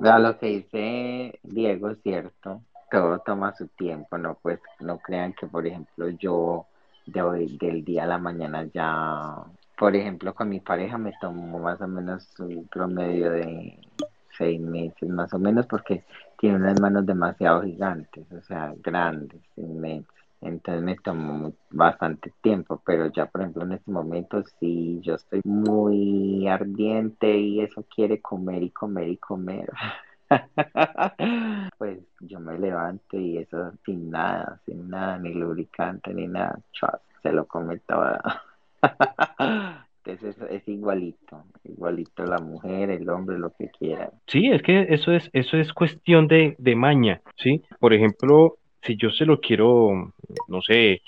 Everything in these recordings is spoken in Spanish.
A lo que dice Diego es cierto, todo toma su tiempo, no pues no crean que por ejemplo yo de hoy, del día a la mañana ya, por ejemplo con mi pareja me tomó más o menos un promedio de seis meses más o menos porque tiene unas manos demasiado gigantes, o sea, grandes, inmensas. Entonces me tomó bastante tiempo, pero ya por ejemplo en este momento sí, yo estoy muy ardiente y eso quiere comer y comer y comer. Pues yo me levanto y eso sin nada, sin nada, ni lubricante ni nada, se lo come todo. Entonces es, es igualito, igualito la mujer, el hombre, lo que quiera. Sí, es que eso es, eso es cuestión de, de maña, ¿sí? Por ejemplo, si yo se lo quiero, no sé,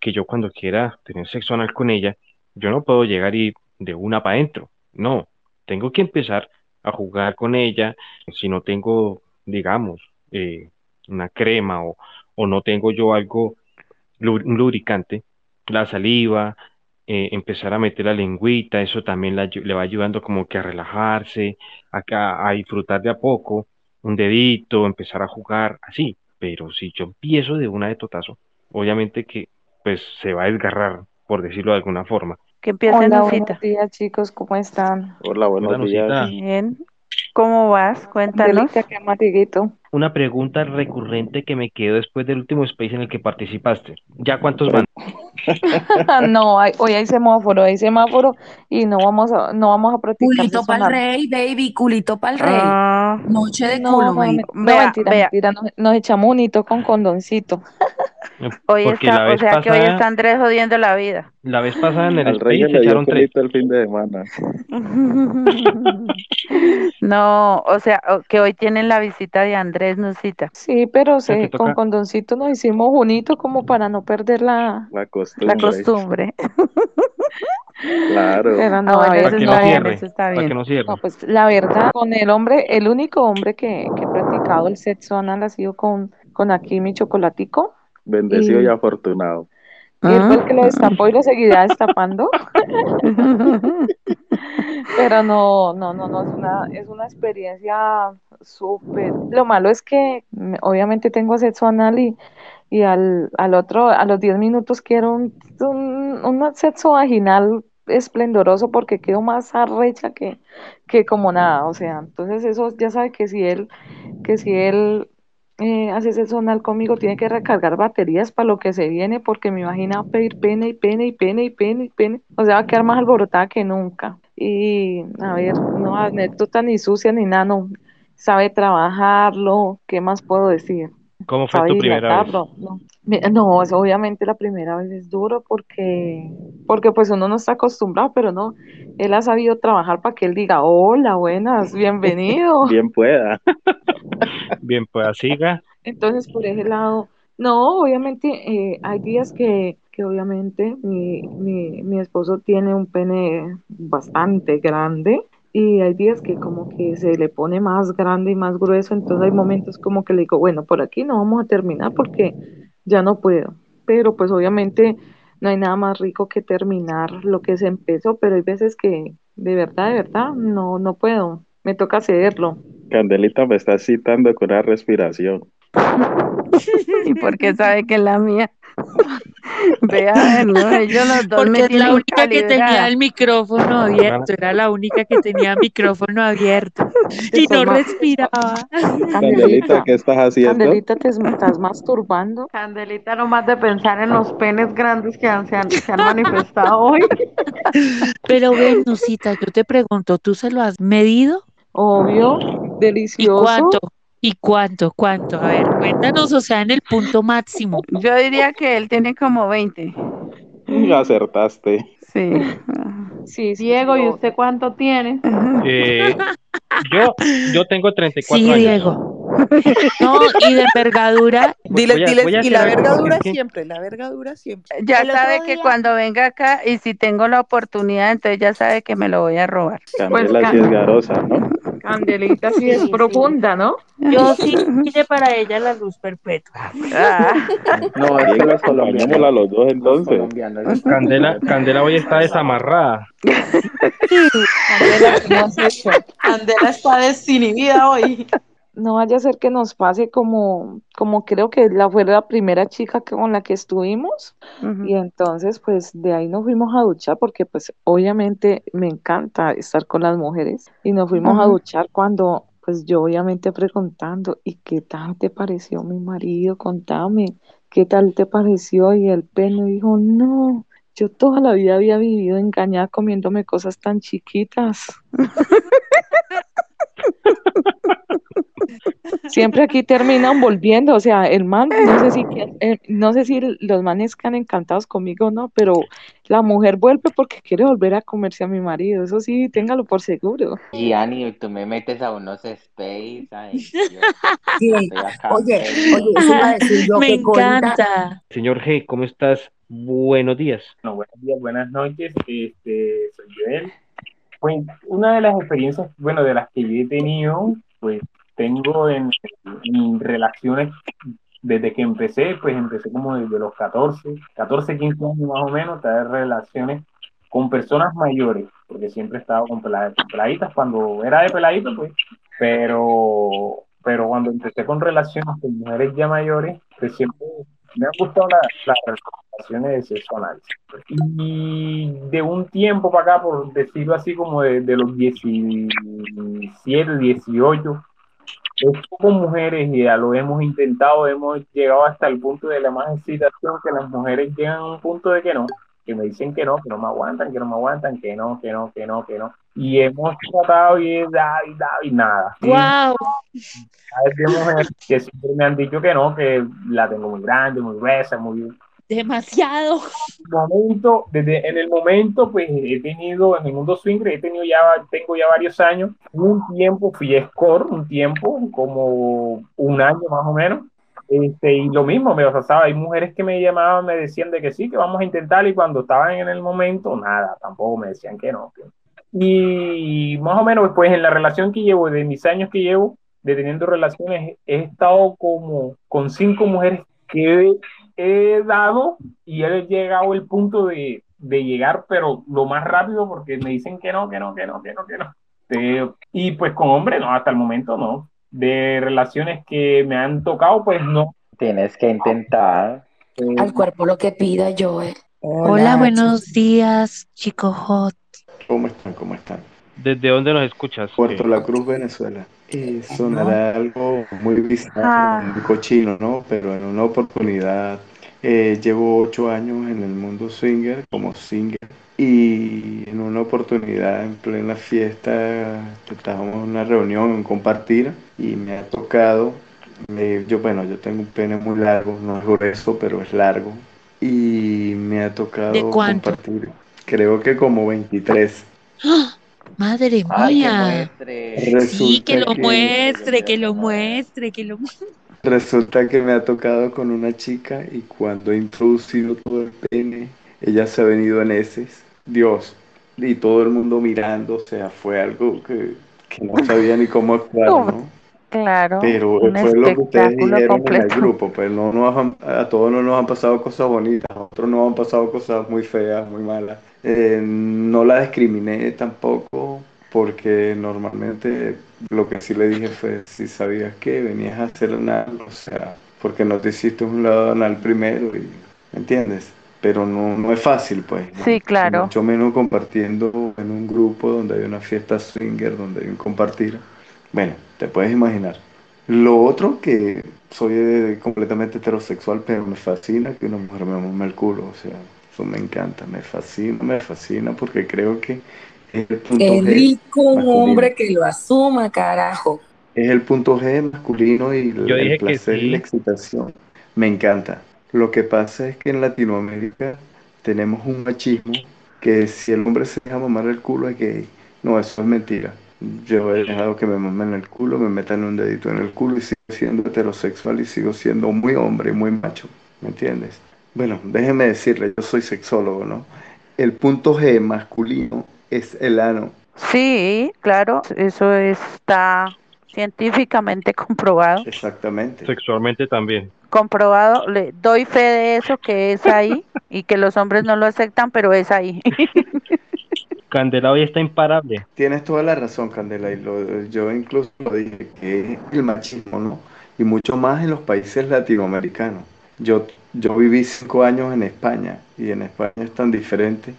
que yo cuando quiera tener sexo anal con ella, yo no puedo llegar y de una para adentro. No, tengo que empezar a jugar con ella. Si no tengo, digamos, eh, una crema o, o no tengo yo algo, lubricante, la saliva, eh, empezar a meter la lengüita, eso también le va ayudando como que a relajarse, a a disfrutar de a poco, un dedito, empezar a jugar, así. Pero si yo empiezo de una de totazo, obviamente que pues se va a desgarrar, por decirlo de alguna forma. Que empiece Hola, Nusita. buenos días chicos, ¿cómo están? Hola, buenos Hola, días. Bien. ¿Cómo vas? Cuéntanos. Una pregunta recurrente que me quedó después del último space en el que participaste. ¿Ya cuántos van? No, hay- hoy hay semáforo, hay semáforo y no vamos a, no vamos a practicar Culito pa'l anal. rey, baby, culito pa'l rey. Ah, Noche de No, culo, no, no, Vea, mentira, vea. mentira, nos, nos echamos un hito con condoncito. Hoy Porque está, la o sea que hoy pasada- está Andrés jodiendo la vida. La vez pasada en el Al rey le echaron tres. el fin de semana. No, o sea, que hoy tienen la visita de Andrés Nusita. Sí, pero se, con condoncito nos hicimos unitos como para no perder la, La La costumbre. Claro. pero no, Ah, a eso Para que no, no está bien, cierre. eso está Para que bien. no cierre. no, pues la verdad, con el hombre, el único hombre que, que ha practicado el sexo anal ha sido con, con aquí mi chocolatico. Bendecido Y- y afortunado. Y él fue el Ah. que lo destapó y lo seguirá destapando. Pero no, no, no, no, es una, es una experiencia súper. Lo malo es que obviamente tengo sexo anal y, y al, al otro, a los 10 minutos quiero un, un, un sexo vaginal esplendoroso porque quedo más arrecha que, que como nada. O sea, entonces eso ya sabe que si él, que si él eh, hace sexo anal conmigo, tiene que recargar baterías para lo que se viene, porque me imagina pedir pene y pene y pene y pene y pene. O sea, va a quedar más alborotada que nunca. Y a ver, no anécdota ni sucia ni nada, no. Sabe trabajarlo, ¿qué más puedo decir? ¿Cómo fue Sabe tu primera vez? ¿no? No, es obviamente la primera vez es duro porque, porque pues uno no está acostumbrado, pero no, él ha sabido trabajar para que él diga, hola, buenas, bienvenido. Bien pueda. Bien, pues siga. Entonces, por ese lado, no, obviamente eh, hay días que, que obviamente mi, mi, mi esposo tiene un pene bastante grande y hay días que como que se le pone más grande y más grueso, entonces hay momentos como que le digo, bueno, por aquí no vamos a terminar porque ya no puedo, pero pues obviamente no hay nada más rico que terminar lo que se empezó, pero hay veces que de verdad, de verdad, no, no puedo, me toca cederlo. Candelita me está citando con una respiración. ¿Y por qué sabe que es la mía? Vea, no, ellos los dos Porque me es la única que tenía el micrófono abierto, era la única que tenía micrófono abierto y no más- respiraba. Candelita, ¿qué estás haciendo? Candelita, te es- estás masturbando. Candelita, no más de pensar en los penes grandes que han- se han, se han manifestado hoy. Pero ven, Nusita, yo te pregunto, ¿tú se lo has medido? Obvio, ¿Y delicioso. cuánto? ¿Y cuánto? ¿Cuánto? A ver, cuéntanos, o sea, en el punto máximo. Yo diría que él tiene como 20. Y acertaste. Sí. Sí, sí, Diego, sí, ¿y usted cuánto tiene? Eh, yo, yo tengo 34 Sí, años. Diego. No, y de envergadura, Dile, Voy a- dile, voy a y la hacer algo, verga porque dura es que- siempre, la verga dura siempre. Ya sabe que día- cuando venga acá y si tengo la oportunidad, entonces ya sabe que me lo voy a robar. Candela sí es garosa, ¿no? Candelita sí es Sí, sí. profunda, ¿no? Yo sí pide para ella la luz perpetua. Ah, No, es que Bien, los colombianos, acompañémosla los dos entonces. Candela, Candela hoy está desamarrada. Candela, ¿qué has hecho? Candela está desinhibida hoy. No vaya a ser que nos pase como, como creo que la fue la primera chica con la que estuvimos. Y entonces, pues de ahí nos fuimos a duchar porque pues obviamente me encanta estar con las mujeres y nos fuimos a duchar cuando pues yo obviamente preguntando, ¿y qué tal te pareció mi marido? Contame, ¿qué tal te pareció? Y el pene dijo, no, yo toda la vida había vivido engañada comiéndome cosas tan chiquitas. Siempre aquí terminan volviendo, o sea, el man, no sé si, eh, no sé si los manes quedan encantados conmigo o no, pero la mujer vuelve porque quiere volver a comerse a mi marido, eso sí, téngalo por seguro. Gianni, tú me metes a unos space, ay, Dios, Sí. estoy acá Oye, oye, eso iba a decir yo Me que encanta. Señor G, ¿cómo estás? Buenos días. Bueno, buenos días, buenas noches. Este, soy Joel. Pues una de las experiencias, bueno, de las que yo he tenido, pues tengo en, relaciones desde que empecé, pues empecé como desde los 14, 14, 15 años más o menos, tener relaciones con personas mayores, porque siempre he estado con peladitas. Cuando era de peladito, pues, pero, pero cuando empecé con relaciones con mujeres ya mayores, pues siempre me han gustado la- las relaciones de sexo anal. Y de un tiempo para acá, por decirlo así, como de, de los 17, 18, esto con mujeres ya lo hemos intentado, hemos llegado hasta el punto de la más excitación que las mujeres llegan a un punto de que no, que me dicen que no, que no me aguantan, que no me aguantan, que no, que no, que no, que no. Y hemos tratado y y dado y nada. ¿sí? Wow. Que siempre me han dicho que no, que la tengo muy grande, muy gruesa, muy, Demasiado. momento, desde en el momento, pues he tenido en el mundo swinger, he tenido ya, tengo ya varios años, un tiempo fui score, un tiempo, como un año más o menos, este, y lo mismo, me pasaba, hay mujeres que me llamaban, me decían de que sí, que vamos a intentar, y cuando estaban en el momento, nada, tampoco me decían que no. que- Y más o menos, pues en la relación que llevo, de mis años que llevo, de teniendo relaciones, he estado como con cinco mujeres que he dado y he llegado al punto de, de llegar, pero lo más rápido porque me dicen que no, que no, que no, que no, que no. Eh, y pues con hombres, no, hasta el momento no. De relaciones que me han tocado, pues no. Tienes que intentar. Al cuerpo lo que pida, Joel. Hola, buenos días, chico hot. ¿Cómo están? ¿Cómo están? ¿Desde dónde nos escuchas? Puerto? La Cruz, Venezuela. Eh, sonará algo muy bizarro, Ah. muy cochino, ¿no? Pero en una oportunidad eh, llevo ocho años en el mundo swinger como singer y en una oportunidad en plena fiesta estábamos en una reunión, en compartir y me ha tocado, eh, yo bueno, yo tengo un pene muy largo, no es grueso, pero es largo y me ha tocado ¿De cuánto? compartir, creo que como 23. ¡Ah! Madre Ay, que mía. Sí, que lo que- muestre, que lo muestre, que lo muestre. Resulta que me ha tocado con una chica y cuando he introducido todo el pene, ella se ha venido en heces. Dios, y todo el mundo mirando, o sea, fue algo que, que no sabía ni cómo actuar, ¿no? Claro, Pero un fue lo que ustedes dijeron en el completo. grupo, pues no nos han- a todos no nos han pasado cosas bonitas, a otros nos han pasado cosas muy feas, muy malas. Eh, no la discriminé tampoco porque normalmente lo que sí le dije fue, si sabías que venías a hacer anal, o sea, porque no te hiciste un lado anal primero, y, ¿me entiendes? Pero no, no es fácil, pues. ¿no? Sí, claro. Mucho menos compartiendo en un grupo donde hay una fiesta swinger, donde hay un compartir. Bueno, te puedes imaginar. Lo otro que soy eh, completamente heterosexual, pero me fascina que una mujer me mame el culo, o sea, eso me encanta, me fascina, me fascina porque creo que es el punto Qué G rico un hombre que lo asuma, carajo. Es el punto G masculino y el, Yo placer y la excitación. Me encanta. Lo que pasa es que en Latinoamérica tenemos un machismo que si el hombre se deja mamar el culo es gay. No, eso es mentira. Yo he dejado que me mamen el culo, me metan un dedito en el culo y sigo siendo heterosexual y sigo siendo muy hombre, muy macho. ¿Me entiendes? Bueno, déjeme decirle, yo soy sexólogo, ¿no? El punto G masculino es el ano Sí, claro, eso está científicamente comprobado. Exactamente. Sexualmente también. Comprobado, le doy fe de eso que es ahí y que los hombres no lo aceptan, pero es ahí. Candela hoy está imparable. Tienes toda la razón, Candela, y lo- yo incluso lo dije, que es el machismo, ¿no? Y mucho más en los países latinoamericanos. Yo, yo viví cinco años en España y en España es tan diferente.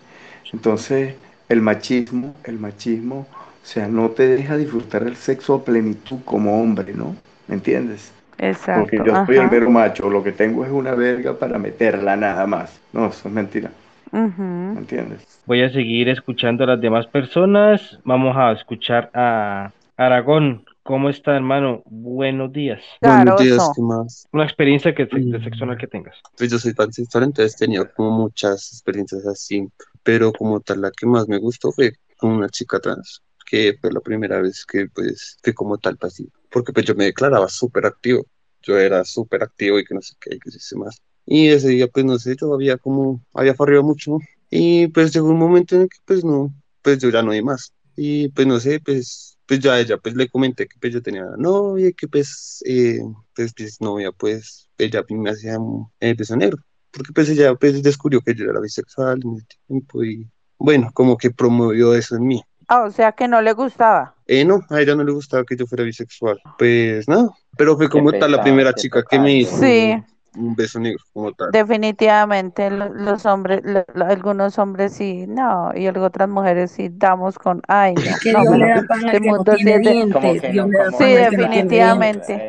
Entonces, el machismo, el machismo, o sea, no te deja disfrutar el sexo a plenitud como hombre, ¿no? ¿Me entiendes? Exacto. Porque yo soy el mero macho, lo que tengo es una verga para meterla nada más. No, eso es mentira, Ujú. ¿me entiendes? Voy a seguir escuchando a las demás personas. Vamos a escuchar a Aragón. ¿Cómo está, hermano? Buenos días. Buenos días. ¿qué más? Una experiencia que, de Mm. sexual que tengas. Pues yo soy pansexual, entonces he tenido como muchas experiencias así, pero como tal la que más me gustó fue con una chica trans, que fue la primera vez que pues fui como tal pasivo, porque pues yo me declaraba súper activo, yo era súper activo y que no sé qué, y que sé más. Y ese día pues no sé, yo había como, había farreado mucho y pues llegó un momento en el que pues no, pues yo ya no di más. Y pues no sé, pues, pues ya a ella pues le comenté que pues yo tenía novia y que pues, eh, pues, pues novia pues ella me hacía eh, beso negro, porque pues ella pues descubrió que yo era bisexual en ese tiempo y bueno, como que promovió eso en mí. Ah, o sea que no le gustaba. Eh, no, a ella no le gustaba que yo fuera bisexual. Pues no, pero fue como tal la primera chica que me hizo. Sí, un, beso negro, como tal. definitivamente lo- los hombres, lo- lo- algunos hombres sí, no, y algo- otras mujeres sí damos con, ay, no, que no, Dios me le lo, da pan al el que no mundo sí definitivamente.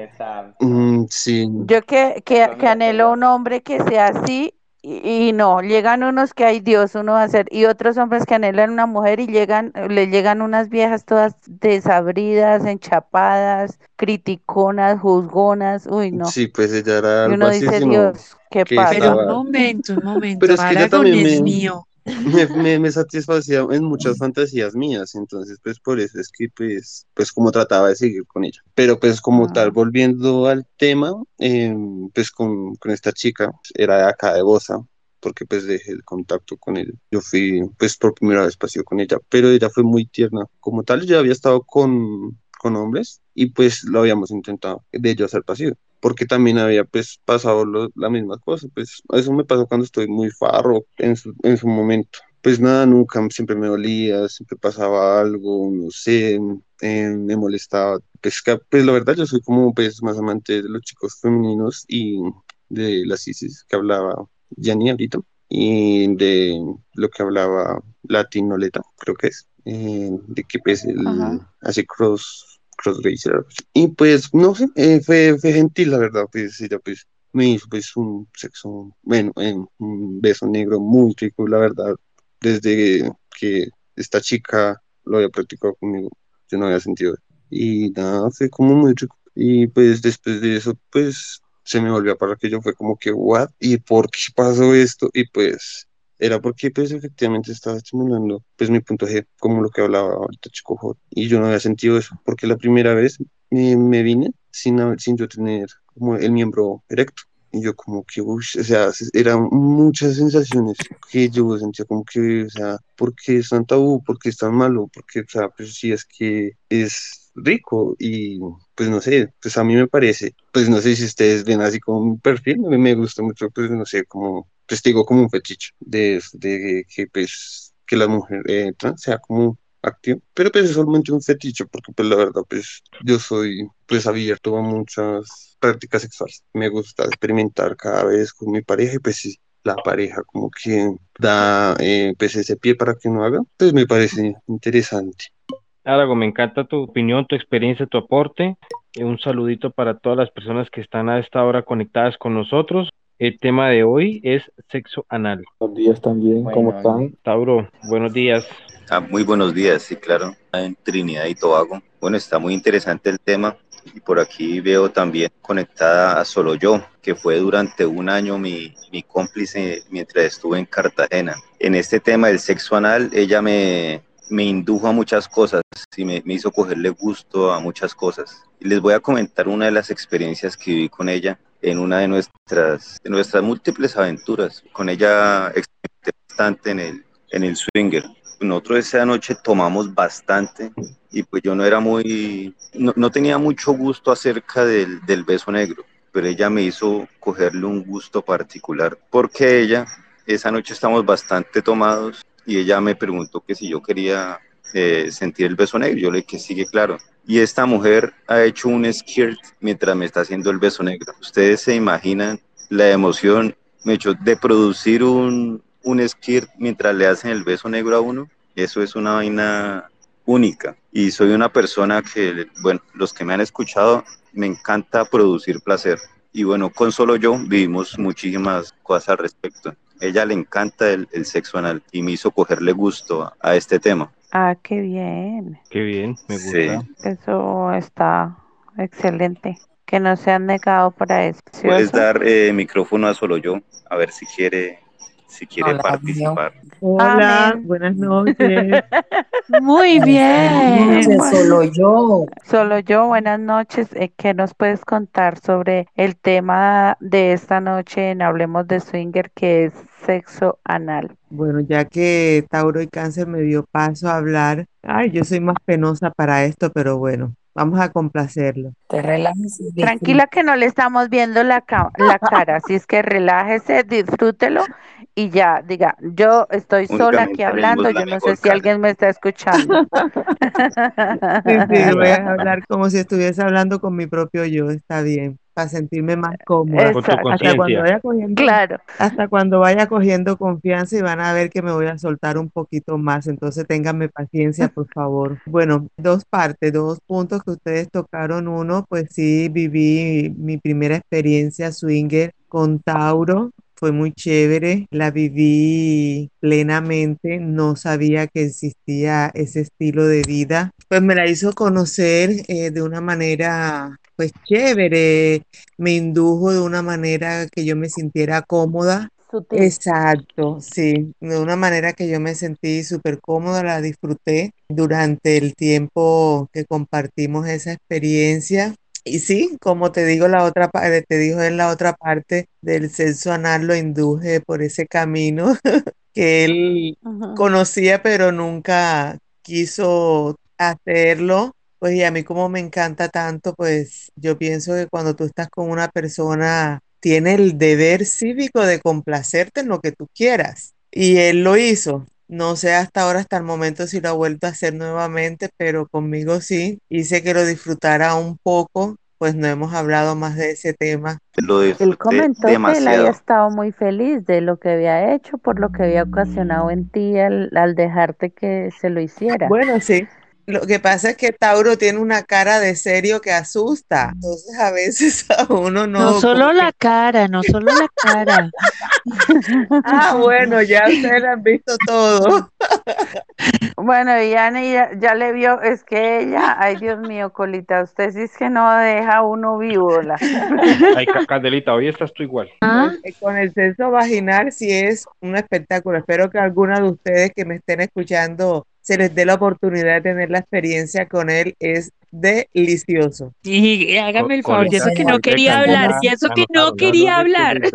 Mm, sí, Yo que, que, que anhelo un hombre que sea así y, y no, llegan unos que hay Dios, uno va a ser, y otros hombres que anhelan una mujer y llegan, le llegan unas viejas todas desabridas, enchapadas, criticonas, juzgonas, uy, no. sí, pues ella era Y uno dice, Dios, ¿qué que pasa? Pero un momento, un pero momento. es que ella también es me, mío. Me, me, me satisfacía en muchas fantasías mías, entonces pues por eso es que pues, pues como trataba de seguir con ella. Pero pues como tal, Mm, volviendo al tema, eh, pues con, con esta chica, era de acá de Bosa, porque pues dejé el contacto con él. Yo fui pues por primera vez paseo con ella, pero ella fue muy tierna. Como tal, ya había estado con, con hombres y pues lo habíamos intentado de ellos hacer pasivo. Porque también había pues pasado lo- la misma cosa, pues eso me pasó cuando estoy muy farro en su, en su momento. Pues nada, nunca, siempre me dolía, siempre pasaba algo, no sé, eh, me molestaba. Pues, que- pues la verdad yo soy como pues más amante de los chicos femeninos y de las ISIS que hablaba Yanni ahorita y de lo que hablaba Latinoleta, creo que es, eh, de que pues el hace cross, crossracer. Y pues no sé, eh, fue, fue gentil la verdad, pues ella pues me hizo pues un sexo, bueno, un beso negro muy rico, la verdad, desde que esta chica lo había practicado conmigo, yo no había sentido. Y nada, fue como muy rico. Y pues después de eso, pues se me volvió a pasar que yo fue como que, ¿what? ¿Y por qué pasó esto? Y pues era porque pues efectivamente estaba estimulando pues mi punto G, como lo que hablaba ahorita Chico Hot. Y yo no había sentido eso, porque la primera vez me, me vine sin, sin yo tener como el miembro erecto. Y yo como que, uff, o sea, eran muchas sensaciones que yo sentía como que, o sea, ¿por qué es tan tabú? ¿Por qué es tan malo? Porque, o sea, pues sí es que es rico y pues no sé, pues a mí me parece, pues no sé si ustedes ven así como un perfil, me, me gusta mucho, pues no sé, como, digo como un fetiche de, que pues que la mujer eh, trans sea como activa, pero pues es solamente un fetiche porque pues la verdad pues yo soy pues abierto a muchas prácticas sexuales, me gusta experimentar cada vez con mi pareja y pues sí, la pareja como que da eh, pues ese pie para que uno haga, pues me parece interesante. Aragón, me encanta tu opinión, tu experiencia, tu aporte. Eh, Un saludito para todas las personas que están a esta hora conectadas con nosotros. El tema de hoy es sexo anal. Buenos días también, ¿cómo Bueno, están? Tauro, buenos días. Ah, muy buenos días, sí, claro, en Trinidad y Tobago. Bueno, está muy interesante el tema y por aquí veo también conectada a Solo Yo, que fue durante un año mi, mi cómplice mientras estuve en Cartagena. En este tema del sexo anal, ella me, me indujo a muchas cosas y me, me hizo cogerle gusto a muchas cosas. Y les voy a comentar una de las experiencias que viví con ella en una de nuestras, nuestras múltiples aventuras. Con ella experimenté en el, en el swinger nosotros esa noche tomamos bastante y pues yo no era muy, no, no tenía mucho gusto acerca del, del beso negro, pero ella me hizo cogerle un gusto particular porque ella, esa noche estamos bastante tomados y ella me preguntó que si yo quería eh, sentir el beso negro, yo le dije que sigue claro. Y esta mujer ha hecho un skirt mientras me está haciendo el beso negro. Ustedes se imaginan la emoción, me hecho, de producir un, un skirt mientras le hacen el beso negro a uno. Eso es una vaina única. Y soy una persona que, bueno, los que me han escuchado, me encanta producir placer. Y bueno, con solo yo vivimos muchísimas cosas al respecto. Ella le encanta el, el sexo anal y me hizo cogerle gusto a, a este tema. Ah, qué bien. Qué bien, me Sí. gusta. Eso está excelente. Que no se han negado para eso. Puedes dar eh, micrófono a solo yo, a ver si quiere, si quiere Hola, participar. Hola, Amén. buenas noches. Muy bien. Solo yo. Solo yo, buenas noches. Eh, ¿Qué nos puedes contar sobre el tema de esta noche en Hablemos de Swinger, que es sexo anal? Bueno, ya que Tauro y Cáncer me dio paso a hablar, ay, yo soy más penosa para esto, pero bueno, vamos a complacerlo. Te relajas y Tranquila que no le estamos viendo la, ca- la cara, así es que relájese, disfrútelo y ya, diga, yo estoy sola aquí hablando, la yo no sé si alguien me está escuchando. Sí, sí, voy a hablar como si estuviese hablando con mi propio yo, está bien, para sentirme más cómoda. Con tu Exacto. Hasta cuando conciencia. vaya cogiendo, Claro. hasta cuando vaya cogiendo confianza y van a ver que me voy a soltar un poquito más, entonces ténganme paciencia, por favor. Bueno, dos partes, dos puntos que ustedes tocaron. Uno, pues sí, viví mi primera experiencia swinger con Tauro. Fue muy chévere, la viví plenamente, no sabía que existía ese estilo de vida. Pues me la hizo conocer eh, de una manera, pues chévere, me indujo de una manera que yo me sintiera cómoda. Sutil. Exacto, sí, de una manera que yo me sentí súper cómoda, la disfruté durante el tiempo que compartimos esa experiencia. Y sí, como te digo, la otra parte, te dijo en la otra parte del sexo anal lo induje por ese camino que él conocía pero nunca quiso hacerlo. Pues y a mí como me encanta tanto, pues yo pienso que cuando tú estás con una persona, tiene el deber cívico de complacerte en lo que tú quieras. Y él lo hizo. No sé hasta ahora, hasta el momento, si lo ha vuelto a hacer nuevamente, pero conmigo sí. Hice que lo disfrutara un poco, pues no hemos hablado más de ese tema. Lo Él disfruté comentó que él había demasiado. estado muy feliz de lo que había hecho, por lo que había ocasionado en ti al, al dejarte que se lo hiciera. Bueno, sí. Lo que pasa es que Tauro tiene una cara de serio que asusta. Entonces a veces a uno No no, solo la cara, no solo la cara. ah, bueno, ya ustedes han visto todo. Bueno, y Ana ya, ya le vio, es que ella, ay Dios mío, Colita, usted sí es que no deja a uno vivo. la- Ay, Ca- Candelita, hoy estás tú igual. ¿Ah? Con el sexo vaginal sí es un espectáculo. Espero que alguna de ustedes que me estén escuchando se les dé la oportunidad de tener la experiencia con él. Es delicioso. Y hágame el favor, y eso que no quería hablar, y eso que no quería hablar.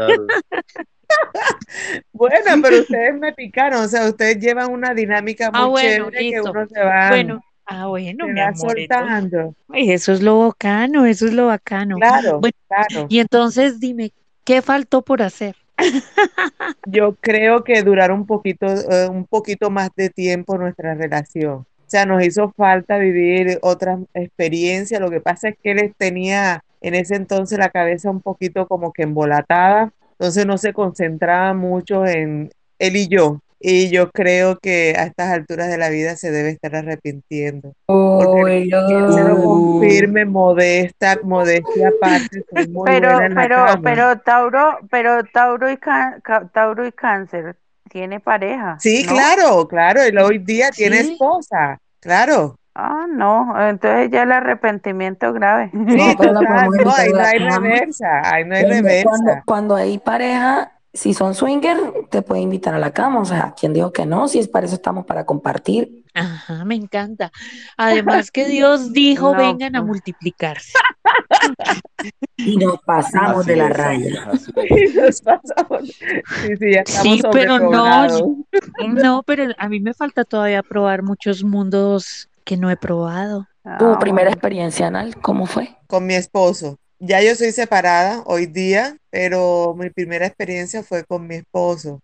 Bueno, pero ustedes me picaron, o sea, ustedes llevan una dinámica Ah, muy bueno, chévere que uno se va, Bueno, ah, bueno, se mi va amor, entonces, soltando. ay, eso es lo bacano, eso es lo bacano. Claro, Bueno, claro. y entonces dime, ¿qué faltó por hacer? Yo creo que durar un poquito, eh, un poquito más de tiempo nuestra relación. O sea, nos hizo falta vivir otras experiencias. Lo que pasa es que él tenía en ese entonces la cabeza un poquito como que embolatada, entonces no se concentraba mucho en él y yo. Y yo creo que a estas alturas de la vida se debe estar arrepintiendo. Porque se lo confirme, modesta, modestia aparte, muy Pero, pero, pero Tauro, pero Tauro y Can- Ca- Tauro y Cáncer tiene pareja, Sí, ¿no? claro, claro, él hoy día tiene esposa, claro. Ah, no, entonces ya el arrepentimiento grave. Sí, No, no, no hay cama. reversa, ahí no hay cuando, reversa. cuando hay pareja, si son swinger, te pueden invitar a la cama. O sea, ¿quién dijo que no? Si es para eso estamos para compartir. Ajá, me encanta. Además que Dios dijo, No, vengan a multiplicarse. Y nos pasamos Así de la es, raya. Y nos pasamos. Sí, sí, ya estamos Sí, pero no, no, pero a mí me falta todavía probar muchos mundos que no he probado. Tu Ah, primera bueno. experiencia anal, ¿cómo fue? Con mi esposo. Ya yo soy separada hoy día, pero mi primera experiencia fue con mi esposo.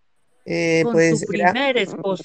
Eh, Con tu pues era, primer esposo.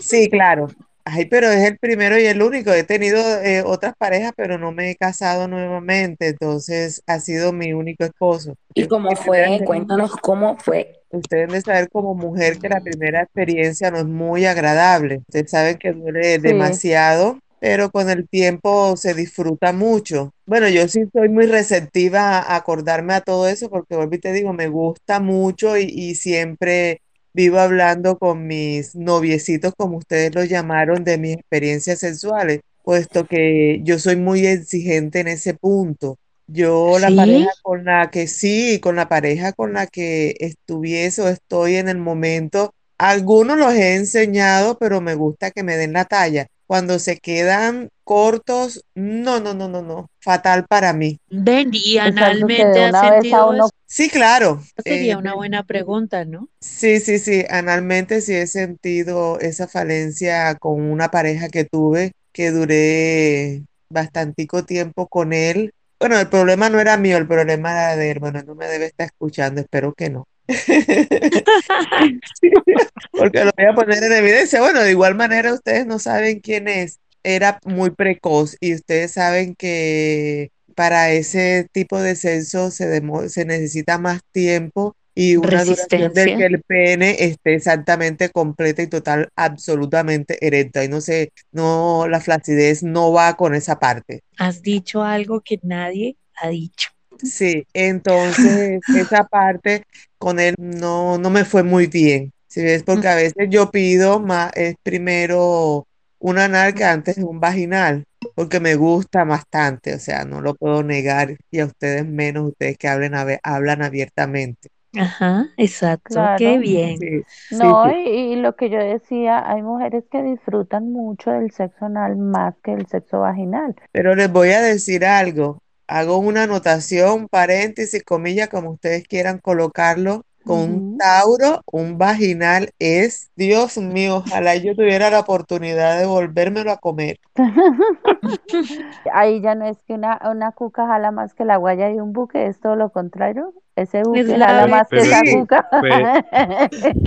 sí, claro. Ay, pero es el primero y el único. He tenido eh, otras parejas, pero no me he casado nuevamente, entonces ha sido mi único esposo. ¿Y cómo fue? Cuéntanos cómo fue. Ustedes deben de saber como mujer que la primera experiencia no es muy agradable. Ustedes saben que duele Sí. demasiado, pero con el tiempo se disfruta mucho. Bueno, yo sí soy muy receptiva a acordarme a todo eso porque, vuelvo y te digo, me gusta mucho y, y siempre vivo hablando con mis noviecitos, como ustedes los llamaron, de mis experiencias sexuales, puesto que yo soy muy exigente en ese punto. Yo la ¿Sí? pareja con la que sí, con la pareja con la que estuviese o estoy en el momento, algunos los he enseñado, pero me gusta que me den la talla. Cuando se quedan cortos, no, no, no, no, no, fatal para mí. Ven, ¿y Es algo que analmente has una vez a sentido uno eso? Sí, claro. Sería eh, una buena pregunta, ¿no? Sí, sí, sí, analmente sí he sentido esa falencia con una pareja que tuve, que duré bastantico tiempo con él. Bueno, el problema no era mío, el problema era de él. Bueno, no me debe estar escuchando, espero que no. Porque lo voy a poner en evidencia. Bueno, de igual manera ustedes no saben quién es. Era muy precoz y ustedes saben que para ese tipo de censo se, se necesita más tiempo y una duración del que el pene esté exactamente completa y total, absolutamente erecta. Y no sé, no, la flacidez no va con esa parte. Has dicho algo que nadie ha dicho. Sí, entonces esa parte con él no, no me fue muy bien. Si ves, porque a veces yo pido más, es primero un anal que antes de un vaginal, porque me gusta bastante, o sea, no lo puedo negar, y a ustedes menos, ustedes que hablen, hablan abiertamente. Ajá, exacto. Qué bien. Sí, sí, No, sí. y, y lo que yo decía, hay mujeres que disfrutan mucho del sexo anal más que el sexo vaginal. Pero les voy a decir algo. Hago una anotación, paréntesis, comillas, como ustedes quieran colocarlo. Con un. Tauro, un vaginal es, Dios mío, ojalá yo tuviera la oportunidad de volvérmelo a comer. Ahí ya no es que una, una cuca jala más que la guaya de un buque, es todo lo contrario. Ese Es buque la jala más que Sí, cuca.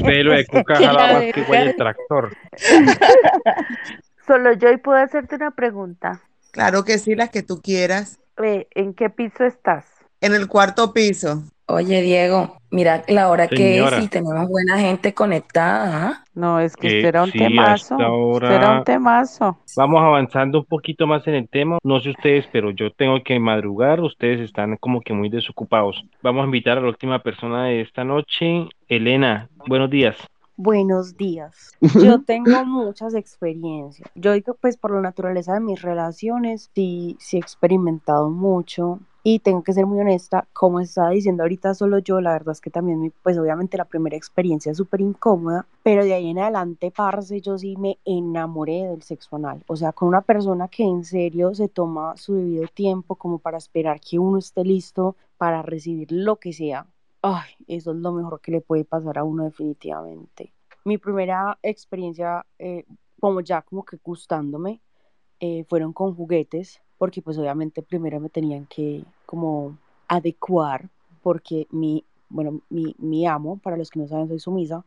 Pelo de cuca jala la más que guaya de tractor. Solo yo y puedo hacerte una pregunta. claro que sí, las que tú quieras. Eh, ¿en qué piso estás? En el cuarto piso. Oye, Diego, mira la hora que es y tenemos buena gente conectada. ¿ah? No, es que era un sí, temazo. era un hora temazo. vamos avanzando un poquito más en el tema. No sé ustedes, pero yo tengo que madrugar. Ustedes están como que muy desocupados. Vamos a invitar a la última persona de esta noche. Elena, buenos días. Buenos días. Yo tengo muchas experiencias. Yo digo, pues por la naturaleza de mis relaciones, sí, sí he experimentado mucho y tengo que ser muy honesta, como estaba diciendo ahorita solo yo, la verdad es que también, pues obviamente la primera experiencia es súper incómoda, pero de ahí en adelante, parce, yo sí me enamoré del sexo anal. O sea, con una persona que en serio se toma su debido tiempo como para esperar que uno esté listo para recibir lo que sea. Ay, eso es lo mejor que le puede pasar a uno definitivamente. Mi primera experiencia, eh, como ya como que gustándome, eh, fueron con juguetes, porque pues obviamente primero me tenían que como adecuar, porque mi, bueno, mi, mi amo, para los que no saben, soy sumisa,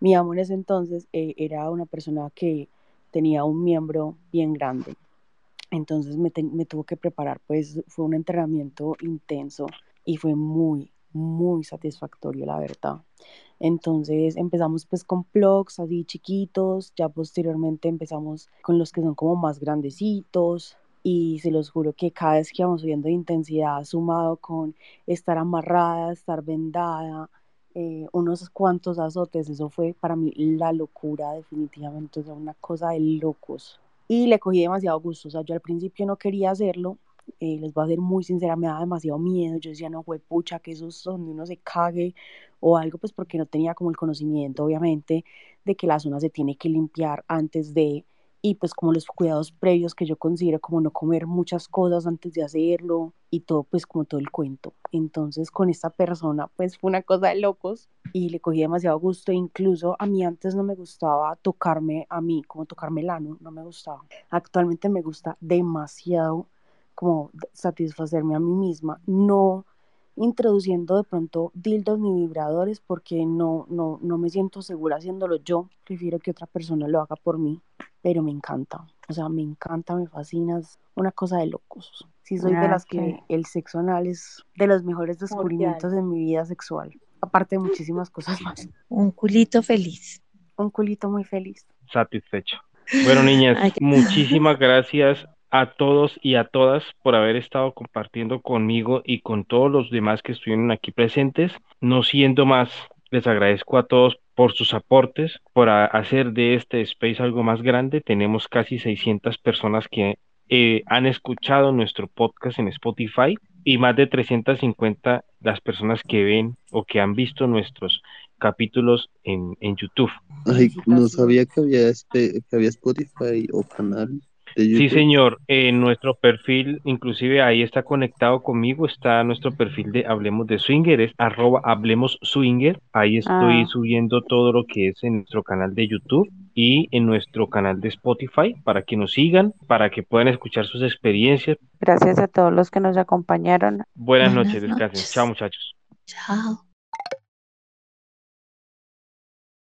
mi amo en ese entonces eh, era una persona que tenía un miembro bien grande. Entonces me, te- me tuvo que preparar, pues fue un entrenamiento intenso y fue muy, muy satisfactorio, la verdad. Entonces empezamos pues con plugs así chiquitos, ya posteriormente empezamos con los que son como más grandecitos y se los juro que cada vez que íbamos subiendo de intensidad sumado con estar amarrada, estar vendada, eh, unos cuantos azotes, eso fue para mí la locura definitivamente, o sea, una cosa de locos. Y le cogí demasiado gusto, o sea, yo al principio no quería hacerlo, eh, les voy a ser muy sincera, me daba demasiado miedo, yo decía, no, pucha, que eso es donde uno se cague o algo, pues porque no tenía como el conocimiento, obviamente, de que la zona se tiene que limpiar antes de, y pues como los cuidados previos que yo considero como no comer muchas cosas antes de hacerlo y todo pues como todo el cuento. Entonces con esta persona pues fue una cosa de locos y le cogí demasiado gusto, incluso a mí antes no me gustaba tocarme a mí, como tocarme el ano, no me gustaba. Actualmente me gusta demasiado como satisfacerme a mí misma, no introduciendo de pronto dildos ni vibradores porque no, no, no me siento segura haciéndolo yo, prefiero que otra persona lo haga por mí, pero me encanta, o sea, me encanta, me fascina, es una cosa de locos. Sí, soy de Ah, las ok. que el sexo anal es de los mejores descubrimientos en mi vida sexual, aparte de muchísimas cosas más. Un culito feliz. Un culito muy feliz. satisfecho. Bueno, niñas, Ay, muchísimas gracias a todos y a todas por haber estado compartiendo conmigo y con todos los demás que estuvieron aquí presentes. No siendo más, les agradezco a todos por sus aportes, por a- hacer de este space algo más grande. Tenemos casi 600 personas que eh, han escuchado nuestro podcast en Spotify y más de 350 las personas que ven o que han visto nuestros capítulos en, en YouTube. Ay, no sabía que había, este, que había Spotify o canal Sí, señor. En nuestro perfil, inclusive ahí está conectado conmigo, está nuestro perfil de Hablemos de Swinger, es arroba Hablemos Swinger. Ahí estoy Ah. subiendo todo lo que es en nuestro canal de YouTube y en nuestro canal de Spotify para que nos sigan, para que puedan escuchar sus experiencias. Gracias a todos los que nos acompañaron. Buenas Buenas noches, descansen. noches. Chao, muchachos. Chao.